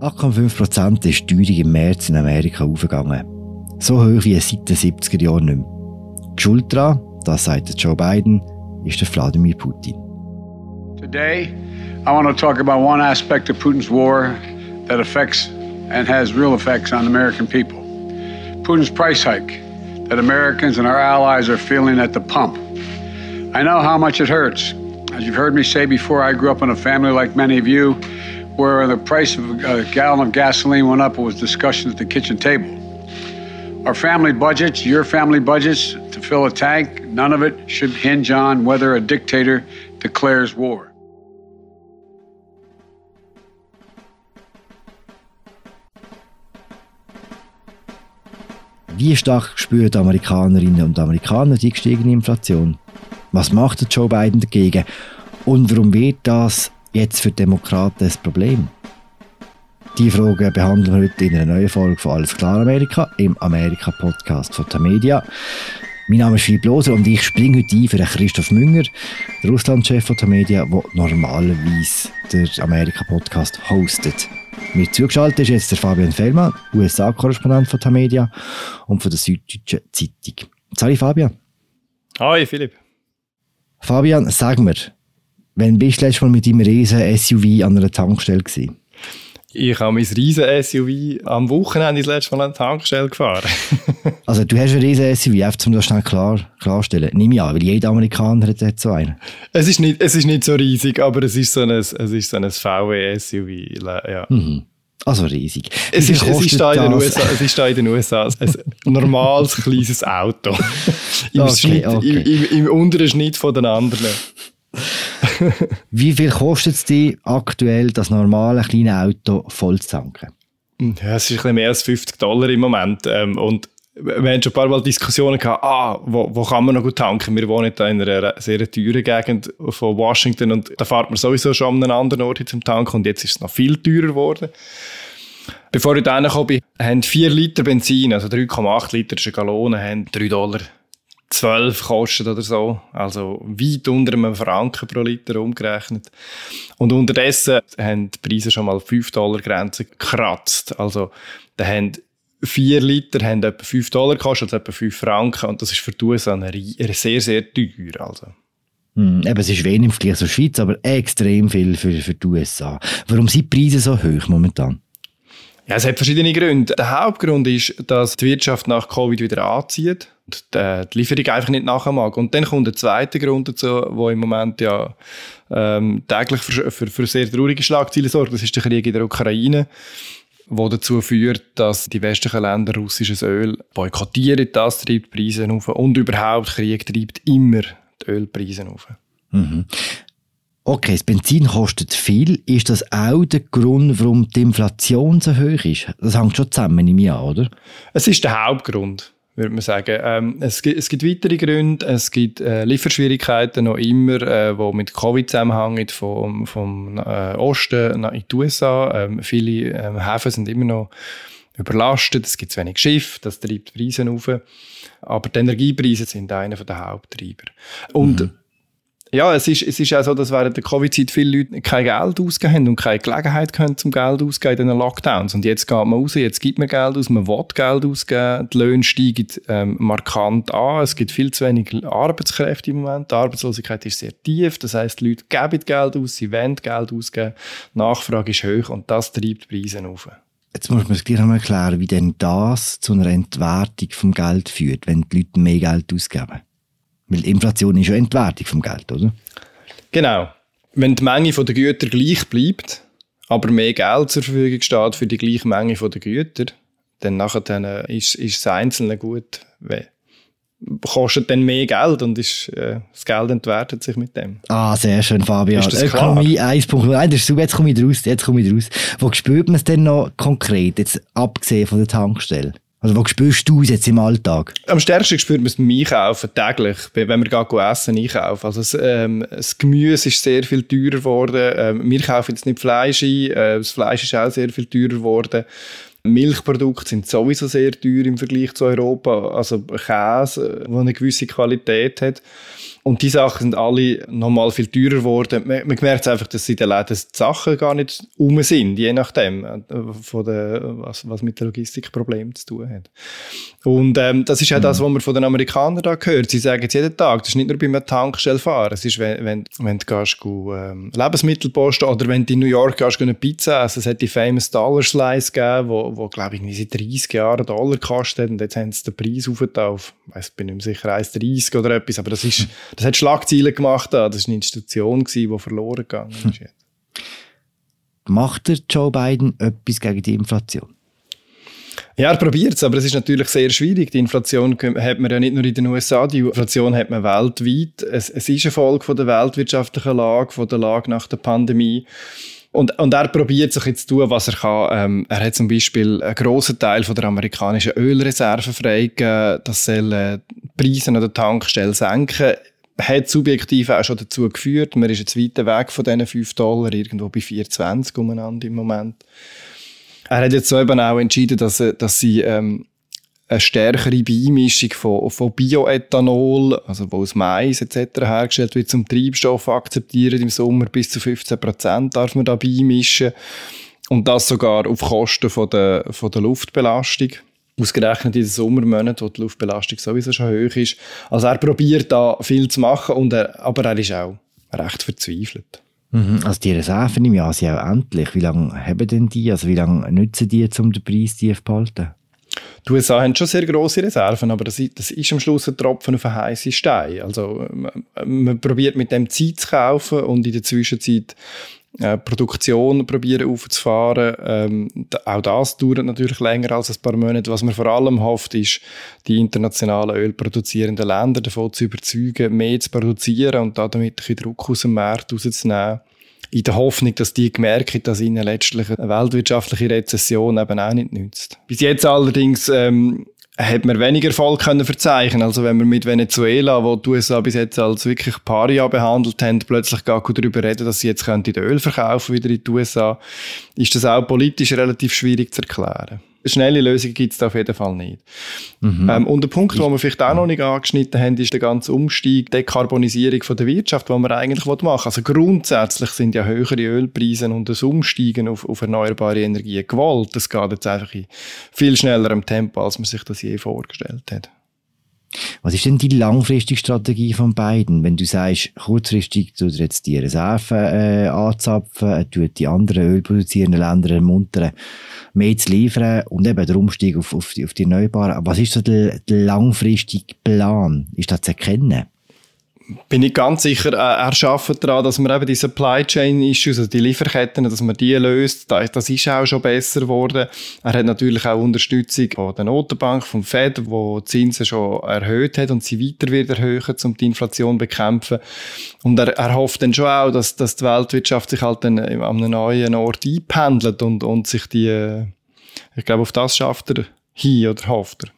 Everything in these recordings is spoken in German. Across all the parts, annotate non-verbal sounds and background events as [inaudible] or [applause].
8,5% ist die im März in Amerika aufgegangen. So hoch wie seit den 70er Jahren nicht mehr. Die Schuld daran, das sagt Joe Biden, ist der Wladimir Putin. Today, I want to talk about one aspect of Putin's war that affects and has real effects on American people. Putin's price hike that Americans and our allies are feeling at the pump. I know how much it hurts. As you've heard me say before, I grew up in a family like many of you where the price of a gallon of gasoline went up, was discussion at the kitchen table. Our family budgets, your family budgets to fill a tank, none of it should hinge on whether a dictator declares war. Wie stark spüren die Amerikanerinnen und Amerikaner die gestiegene Inflation? Was macht Joe Biden dagegen? Und warum wird das jetzt für Demokraten ein Problem? Die Fragen behandeln wir heute in einer neuen Folge von Alles klar Amerika im Amerika-Podcast von Tamedia. Mein Name ist Philipp Loser und ich springe heute ein für den Christoph Münger, der Russland-Chef von Tamedia, der normalerweise den Amerika-Podcast hostet. Mir zugeschaltet ist jetzt der Fabian Fellmann, USA-Korrespondent von Tamedia und von der Süddeutschen Zeitung. Sorry, Fabian. Hi, Philipp. Fabian, sag mir, Wann bist du letztes Mal mit deinem riesen SUV an einer Tankstelle gewesen? Ich habe mein riesen SUV am Wochenende das letzte Mal an der Tankstelle gefahren. [laughs] also du hast ein riesen SUV, einfach um das schnell klar, klarstellen. Nimm an, weil jeder Amerikaner hat so einen. Es ist, nicht, es ist nicht so riesig, aber es ist so ein, es ist so ein VW-SUV, ja. Mhm. Also riesig. Es ist, es, ist da in den USA, es ist da in den USA ein normales, kleines Auto. [laughs] Im, okay, Schnitt, okay. Im, im, Im unteren Schnitt von den anderen. [laughs] Wie viel kostet es dir aktuell, das normale kleine Auto voll zu tanken? Ja, es ist ein bisschen mehr als 50 Dollar im Moment. Ähm, und wir haben schon ein paar Mal Diskussionen gehabt, ah, wo, wo kann man noch gut tanken? Wir wohnen da in einer sehr teuren Gegend von Washington und da fährt man sowieso schon an einem anderen Ort zum Tanken und jetzt ist es noch viel teurer geworden. Bevor ich da reingekommen bin, haben 4 Liter Benzin, also 3,8 Liter ist eine Gallone, haben 3 Dollar 12 kostet oder so. Also weit unter einem Franken pro Liter umgerechnet. Und unterdessen haben die Preise schon mal 5 Dollar Grenze gekratzt. Also da haben 4 Liter haben etwa 5 Dollar gekostet, also etwa 5 Franken. Und das ist für die USA sehr, sehr teuer. Also. Hm, eben, es ist wenig im Vergleich zur Schweiz, aber extrem viel für, für die USA. Warum sind die Preise so hoch momentan? Ja, es hat verschiedene Gründe. Der Hauptgrund ist, dass die Wirtschaft nach Covid wieder anzieht und die Lieferung einfach nicht nachher mag. Und dann kommt der zweite Grund dazu, wo im Moment ja ähm, täglich für, für, für sehr traurige Schlagzeilen sorgt. Das ist der Krieg in der Ukraine wo dazu führt, dass die westlichen Länder russisches Öl boykottieren. Das treibt die Preise auf. Und überhaupt, Krieg treibt immer die Ölpreise auf. Mhm. Okay, das Benzin kostet viel. Ist das auch der Grund, warum die Inflation so hoch ist? Das hängt schon zusammen im Jahr, oder? Es ist der Hauptgrund, würde man sagen. Ähm, es, gibt, es, gibt, weitere Gründe. Es gibt äh, Lieferschwierigkeiten noch immer, äh, die mit Covid zusammenhängen, vom, vom äh, Osten in die USA. Ähm, viele ähm, Häfen sind immer noch überlastet. Es gibt zu wenig Schiffe, das treibt die Preise auf. Aber die Energiepreise sind einer der Haupttreiber. Und mhm. Ja, es ist, es ist auch so, dass während der Covid-Zeit viele Leute kein Geld ausgegeben haben und keine Gelegenheit können zum Geld ausgeben in den Lockdowns. Und jetzt geht man raus, jetzt gibt man Geld aus, man will Geld ausgeben, die Löhne steigen ähm, markant an, es gibt viel zu wenig Arbeitskräfte im Moment, die Arbeitslosigkeit ist sehr tief, das heißt, die Leute geben Geld aus, sie wollen Geld ausgeben, Nachfrage ist hoch und das treibt die Preise auf. Jetzt muss man es gleich einmal erklären, wie denn das zu einer Entwertung vom Geld führt, wenn die Leute mehr Geld ausgeben. Weil Inflation ist ja Entwertung vom Geld, oder? Genau. Wenn die Menge der Güter gleich bleibt, aber mehr Geld zur Verfügung steht für die gleiche Menge der Güter, dann nachher dann äh, ist, ist das Einzelne gut. Kostet dann mehr Geld und ist, äh, das Geld entwertet sich mit dem. Ah, sehr schön, Fabian. Ist das Ökonomie 1.0. Das ist super, jetzt komme ich raus, jetzt komme ich raus. Wo spürt man es denn noch konkret, jetzt abgesehen von der Tankstelle? Also wo spürst du es jetzt im Alltag? Am stärksten spürt man es beim Einkaufen, täglich, wenn wir gehen essen, einkaufen. Also das, ähm, das Gemüse ist sehr viel teurer geworden. Ähm, wir kaufen jetzt nicht Fleisch ein, äh, das Fleisch ist auch sehr viel teurer geworden. Milchprodukte sind sowieso sehr teuer im Vergleich zu Europa. Also Käse, der eine gewisse Qualität hat. Und die Sachen sind alle nochmal viel teurer geworden. Man, man merkt einfach, dass in den Läden die Sachen gar nicht um sind, je nachdem, äh, von der, was, was mit den Logistikproblemen zu tun hat. Und ähm, das ist auch mhm. das, was man von den Amerikanern da hört. Sie sagen es jeden Tag, das ist nicht nur beim Tankstellfahren. Es ist, wenn, wenn, wenn du gehst, ähm, Lebensmittel posten oder wenn du in New York gehst, eine Pizza essen. Es hat die famous Dollar Slice gegeben, wo, wo glaube ich, seit 30 Jahren Dollar kostet und jetzt haben sie den Preis aufgetan auf, ich weiß, bin nicht mehr sicher, 1,30 oder etwas, aber das ist, [laughs] das hat Schlagzeilen gemacht Das war eine Institution, gewesen, die verloren gegangen ist. Macht der Joe Biden etwas gegen die Inflation? Ja, er probiert es, aber es ist natürlich sehr schwierig. Die Inflation hat man ja nicht nur in den USA, die Inflation hat man weltweit. Es, es ist eine Folge von der weltwirtschaftlichen Lage, von der Lage nach der Pandemie. Und, und er probiert sich jetzt zu tun, was er kann. Ähm, er hat zum Beispiel einen grossen Teil von der amerikanischen Ölreserven freigegeben. Das soll äh, die Preise an der Tankstelle senken hat subjektiv auch schon dazu geführt. Man ist jetzt weiter weg von diesen 5 Dollar, irgendwo bei 4,20 umeinander im Moment. Er hat jetzt so eben auch entschieden, dass, dass sie ähm, eine stärkere Beimischung von, von Bioethanol, also wo aus Mais etc. hergestellt wird, zum Treibstoff akzeptieren. Im Sommer bis zu 15 Prozent darf man da beimischen. Und das sogar auf Kosten von der, von der Luftbelastung. Ausgerechnet in den Sommermonaten, wo die Luftbelastung sowieso schon hoch ist. Also er probiert da viel zu machen, und er, aber er ist auch recht verzweifelt. Mhm, also die Reserven im Jahr sind auch endlich. Wie lange haben denn die? Also wie lange nützen die, um den Preis tief zu behalten? Die USA haben schon sehr grosse Reserven, aber das, das ist am Schluss ein Tropfen auf einen heißen Stein. Also man, man probiert mit dem Zeit zu kaufen und in der Zwischenzeit äh, Produktion probieren aufzufahren. Ähm, auch das dauert natürlich länger als ein paar Monate. Was man vor allem hofft, ist, die internationalen ölproduzierenden Länder davon zu überzeugen, mehr zu produzieren und damit ein bisschen Druck aus dem Markt rauszunehmen. In der Hoffnung, dass die merken, dass ihnen letztlich eine weltwirtschaftliche Rezession eben auch nicht nützt. Bis jetzt allerdings ähm, hat man weniger Erfolg können verzeichnen. Also wenn man mit Venezuela, wo die USA bis jetzt als wirklich Paria behandelt haben, plötzlich gar darüber reden, dass sie jetzt könnten Öl verkaufen wieder in die USA, ist das auch politisch relativ schwierig zu erklären schnelle Lösungen gibt es da auf jeden Fall nicht. Mhm. Ähm, und der Punkt, den wir vielleicht auch noch nicht angeschnitten haben, ist der ganze Umstieg, Dekarbonisierung von der Wirtschaft, die wir eigentlich machen wollen. Also grundsätzlich sind ja höhere Ölpreise und das Umsteigen auf, auf erneuerbare Energien gewollt. Das geht jetzt einfach in viel schnellerem Tempo, als man sich das je vorgestellt hat. Was ist denn die langfristige Strategie von beiden? Wenn du sagst, kurzfristig tut er jetzt die Reserven äh, anzapfen, er tut die anderen ölproduzierenden Länder ermuntern, mehr zu liefern und eben der Umstieg auf, auf, die, auf die Erneuerbaren. Was ist so der, der langfristige Plan? Ist das zu erkennen? Bin ich ganz sicher, äh, er arbeitet daran, dass man eben die Supply Chain Issues, also die Lieferketten, dass man die löst. Das ist auch schon besser geworden. Er hat natürlich auch Unterstützung von der Notenbank, vom Fed, wo die Zinsen schon erhöht hat und sie weiter wird erhöhen, um die Inflation zu bekämpfen. Und er, er hofft dann schon auch, dass, dass die Weltwirtschaft sich halt dann an einem neuen Ort einpendelt und, und sich die, äh, ich glaube, auf das schafft er hin oder hofft er.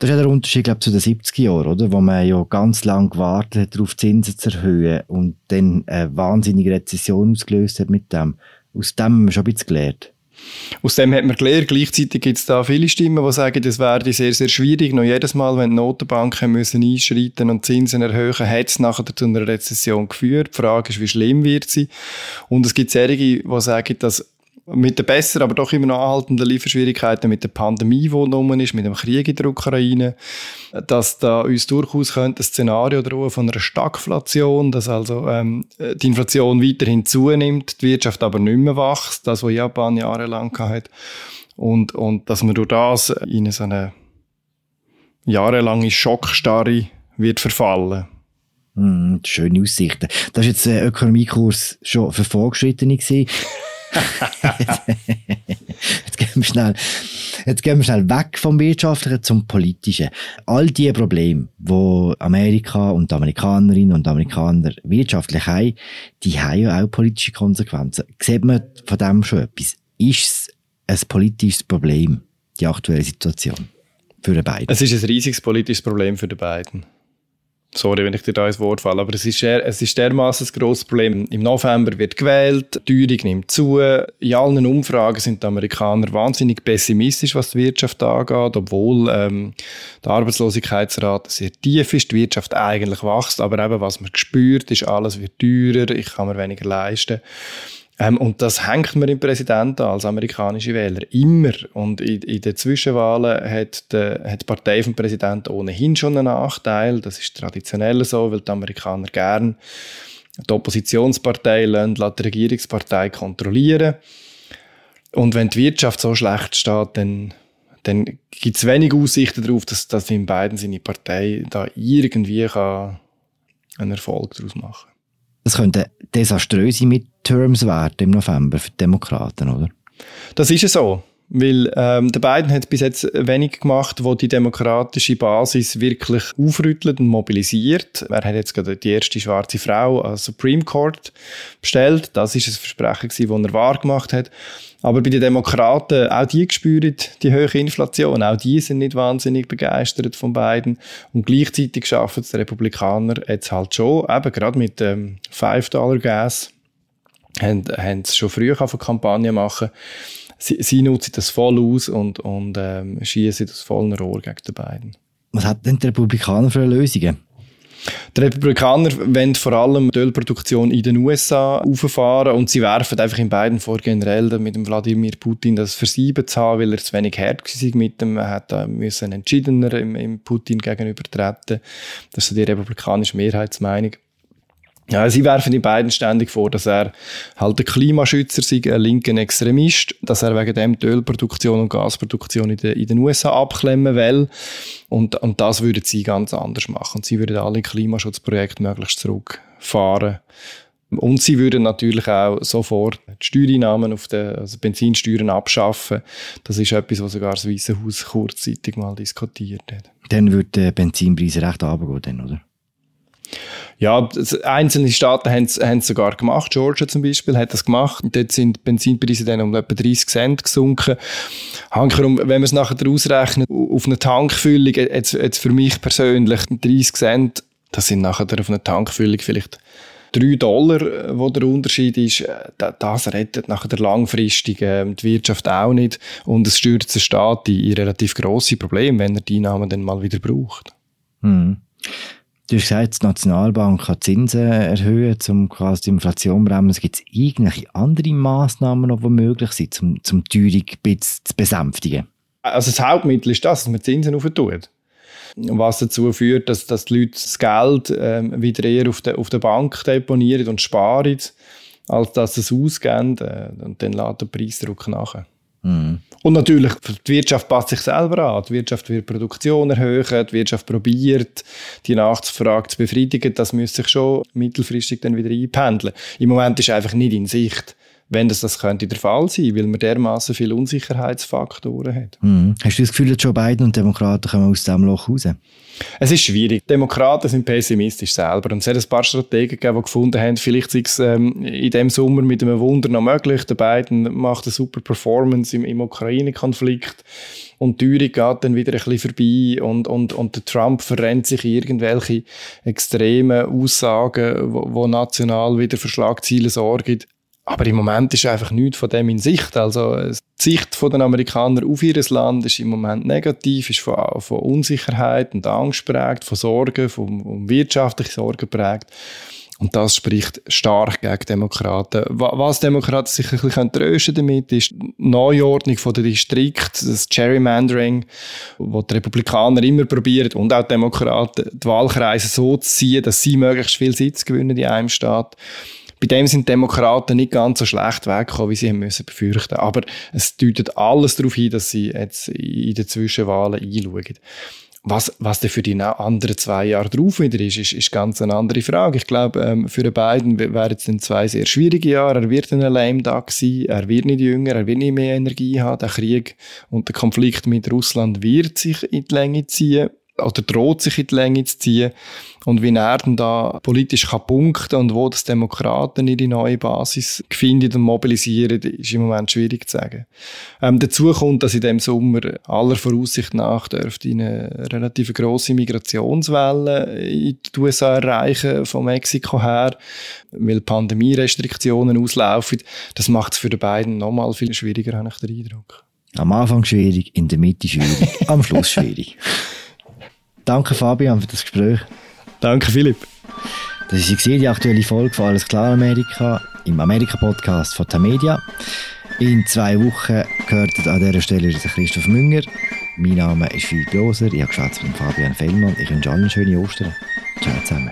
Das ist ja der Unterschied, glaube zu den 70er Jahren, oder? Wo man ja ganz lange gewartet hat, darauf Zinsen zu erhöhen und dann eine wahnsinnige Rezession ausgelöst hat mit dem. Aus dem haben wir schon ein bisschen gelernt. Aus dem hat man gelernt. Gleichzeitig gibt es da viele Stimmen, die sagen, das wäre sehr, sehr schwierig. Noch jedes Mal, wenn die Notenbanken müssen einschreiten und Zinsen erhöhen, hat es nachher zu einer Rezession geführt. Die Frage ist, wie schlimm wird sie? Und es gibt solche, die sagen, dass mit den besseren, aber doch immer noch anhaltenden Lieferschwierigkeiten mit der Pandemie, die genommen ist, mit dem Krieg in der Ukraine, dass da uns durchaus könnte ein Szenario drohen von einer Stagflation, dass also ähm, die Inflation weiterhin zunimmt, die Wirtschaft aber nicht mehr wächst, das, was Japan jahrelang hatte, und, und dass man durch das in so eine jahrelange Schockstarre wird verfallen. Mm, schöne Aussichten. Das war jetzt ein Ökonomiekurs schon für Vorgeschrittene. [laughs] jetzt, gehen wir schnell, jetzt gehen wir schnell weg vom Wirtschaftlichen zum Politischen. All die Probleme, die Amerika und Amerikanerinnen und Amerikaner wirtschaftlich haben, die haben ja auch politische Konsequenzen. Sieht man von dem schon etwas? Ist es ein politisches Problem, die aktuelle Situation? Für die beiden? Es ist ein riesiges politisches Problem für die beiden. Sorry, wenn ich dir da ins Wort falle, aber es ist, es ist dermaßen ein grosses Problem. Im November wird gewählt, die Teuerung nimmt zu. In allen Umfragen sind die Amerikaner wahnsinnig pessimistisch, was die Wirtschaft angeht, obwohl ähm, die Arbeitslosigkeitsrate sehr tief ist, die Wirtschaft eigentlich wächst, aber eben, was man spürt, ist, alles wird teurer, ich kann mir weniger leisten. Ähm, und das hängt man im Präsidenten als amerikanische Wähler immer. Und in, in den Zwischenwahlen hat, die, hat die Partei vom Präsidenten ohnehin schon einen Nachteil. Das ist traditionell so, weil die Amerikaner gern die Oppositionspartei lassen, die Regierungspartei kontrollieren. Und wenn die Wirtschaft so schlecht steht, dann, dann gibt es wenig Aussichten darauf, dass, dass in beiden seine Partei da irgendwie kann einen Erfolg daraus machen kann. Das könnte desaströse Midterms werden im November für die Demokraten, oder? Das ist es so. Weil ähm, der Biden hat bis jetzt wenig gemacht, wo die demokratische Basis wirklich aufrüttelt und mobilisiert. Er hat jetzt gerade die erste schwarze Frau als Supreme Court bestellt. Das ist ein Versprechen, das er wahr gemacht hat. Aber bei den Demokraten, auch die spüren die hohe Inflation. Auch die sind nicht wahnsinnig begeistert von beiden. Und gleichzeitig schaffen es die Republikaner jetzt halt schon, eben gerade mit dem 5-Dollar-Gas, haben, haben schon früher auf eine Kampagne machen. Sie, sie nutzen das voll aus und, und ähm, schießen das vollen Rohr gegen die beiden. Was hat denn die Republikaner für Lösungen? Die Republikaner wollen vor allem die Ölproduktion in den USA auffahren und sie werfen einfach in beiden vor, generell mit dem Wladimir Putin das Versieben zu haben, weil er zu wenig hart war mit dem. Er hat müssen entschiedener im, im Putin gegenüber treten. Das ist die republikanische Mehrheitsmeinung. Ja, sie werfen in beiden ständig vor, dass er halt ein Klimaschützer sei, ein linker Extremist, dass er wegen dem die Ölproduktion und Gasproduktion in den, in den USA abklemmen will. Und, und das würden sie ganz anders machen. Und sie würden alle Klimaschutzprojekte möglichst zurückfahren. Und sie würden natürlich auch sofort die Steuereinnahmen auf den also Benzinsteuern abschaffen. Das ist etwas, was sogar das Weiße Haus kurzzeitig mal diskutiert hat. Dann würde der Benzinpreis recht runtergehen, oder? Ja, einzelne Staaten haben es sogar gemacht. Georgia zum Beispiel hat das gemacht. Dort sind die Benzinpreise dann um etwa 30 Cent gesunken. Hankerum, wenn man es nachher ausrechnet, auf eine Tankfüllung, jetzt, jetzt für mich persönlich 30 Cent, das sind nachher auf eine Tankfüllung vielleicht 3 Dollar, wo der Unterschied ist, das rettet nachher langfristig äh, die Wirtschaft auch nicht und es stürzt den Staat in relativ grosse Probleme, wenn er die Einnahmen dann mal wieder braucht. Hm. Du hast gesagt, die Nationalbank kann Zinsen erhöhen, um quasi die Inflation zu bremsen. Gibt es irgendwelche andere Massnahmen, die möglich sind, um, um die Teuerung ein bisschen zu besänftigen? Also das Hauptmittel ist das, dass man Zinsen aufentut. Was dazu führt, dass, dass die Leute das Geld ähm, wieder eher auf der, auf der Bank deponieren und sparen, als dass sie es ausgeben. Äh, und dann lädt der Preisdruck nachher. Mhm. Und natürlich, die Wirtschaft passt sich selber an. Die Wirtschaft will Produktion erhöhen, die Wirtschaft probiert, die Nachfrage zu befriedigen. Das müsste sich schon mittelfristig dann wieder einpendeln. Im Moment ist einfach nicht in Sicht, wenn das, das könnte der Fall sein, weil man dermaßen viele Unsicherheitsfaktoren hat. Mhm. Hast du das Gefühl, dass Joe Biden und Demokraten kommen aus diesem Loch raus? Es ist schwierig. Demokraten sind pessimistisch selber. Und es hat ein paar Strategen gegeben, die gefunden haben, vielleicht ist es ähm, in diesem Sommer mit einem Wunder noch möglich. Der Biden macht eine super Performance im, im Ukraine-Konflikt und die Teuerung geht dann wieder ein bisschen vorbei und, und, und der Trump verrennt sich in irgendwelche extremen Aussagen, wo, wo national wieder für Schlagzeilen sorgen. Aber im Moment ist einfach nichts von dem in Sicht. Also die Sicht der Amerikaner auf ihr Land ist im Moment negativ, ist von, von Unsicherheit und Angst prägt, von Sorgen, von, von wirtschaftlichen Sorgen prägt. Und das spricht stark gegen Demokraten. Was Demokraten sich ein bisschen trösten damit ist die Neuordnung der Distrikt, das Gerrymandering, wo die Republikaner immer probieren und auch die Demokraten die Wahlkreise so zu ziehen, dass sie möglichst viel Sitz gewinnen in einem Staat. Bei dem sind Demokraten nicht ganz so schlecht weggekommen, wie sie haben müssen befürchten. Aber es deutet alles darauf hin, dass sie jetzt in den Zwischenwahlen einschauen. Was, was denn für die anderen zwei Jahre drauf wieder ist, ist, ist ganz eine andere Frage. Ich glaube, ähm, für den beiden wären es dann zwei sehr schwierige Jahre. Er wird ein Lame Duck sein, er wird nicht jünger, er wird nicht mehr Energie haben. Der Krieg und der Konflikt mit Russland wird sich in die Länge ziehen. Oder droht sich in die Länge zu ziehen. Und wie er dann da politisch kann punkten und wo das Demokraten ihre neue Basis finden und mobilisieren, ist im Moment schwierig zu sagen. Ähm, dazu kommt, dass in dem Sommer aller Voraussicht nach dürfte eine relativ grosse Migrationswelle in die USA erreichen, von Mexiko her, weil Pandemierestriktionen auslaufen. Das macht es für die beiden nochmal viel schwieriger, habe ich den Eindruck. Am Anfang schwierig, in der Mitte schwierig, am Schluss schwierig. [laughs] Danke Fabian für das Gespräch. Danke Philipp. Das war die aktuelle Folge von Alles klar Amerika im Amerika-Podcast von Tamedia. In zwei Wochen gehört an dieser Stelle Christoph Münger. Mein Name ist Philipp Loser, ich habe mit Fabian Fellmann. Ich wünsche allen schöne Ostern. Ciao zusammen.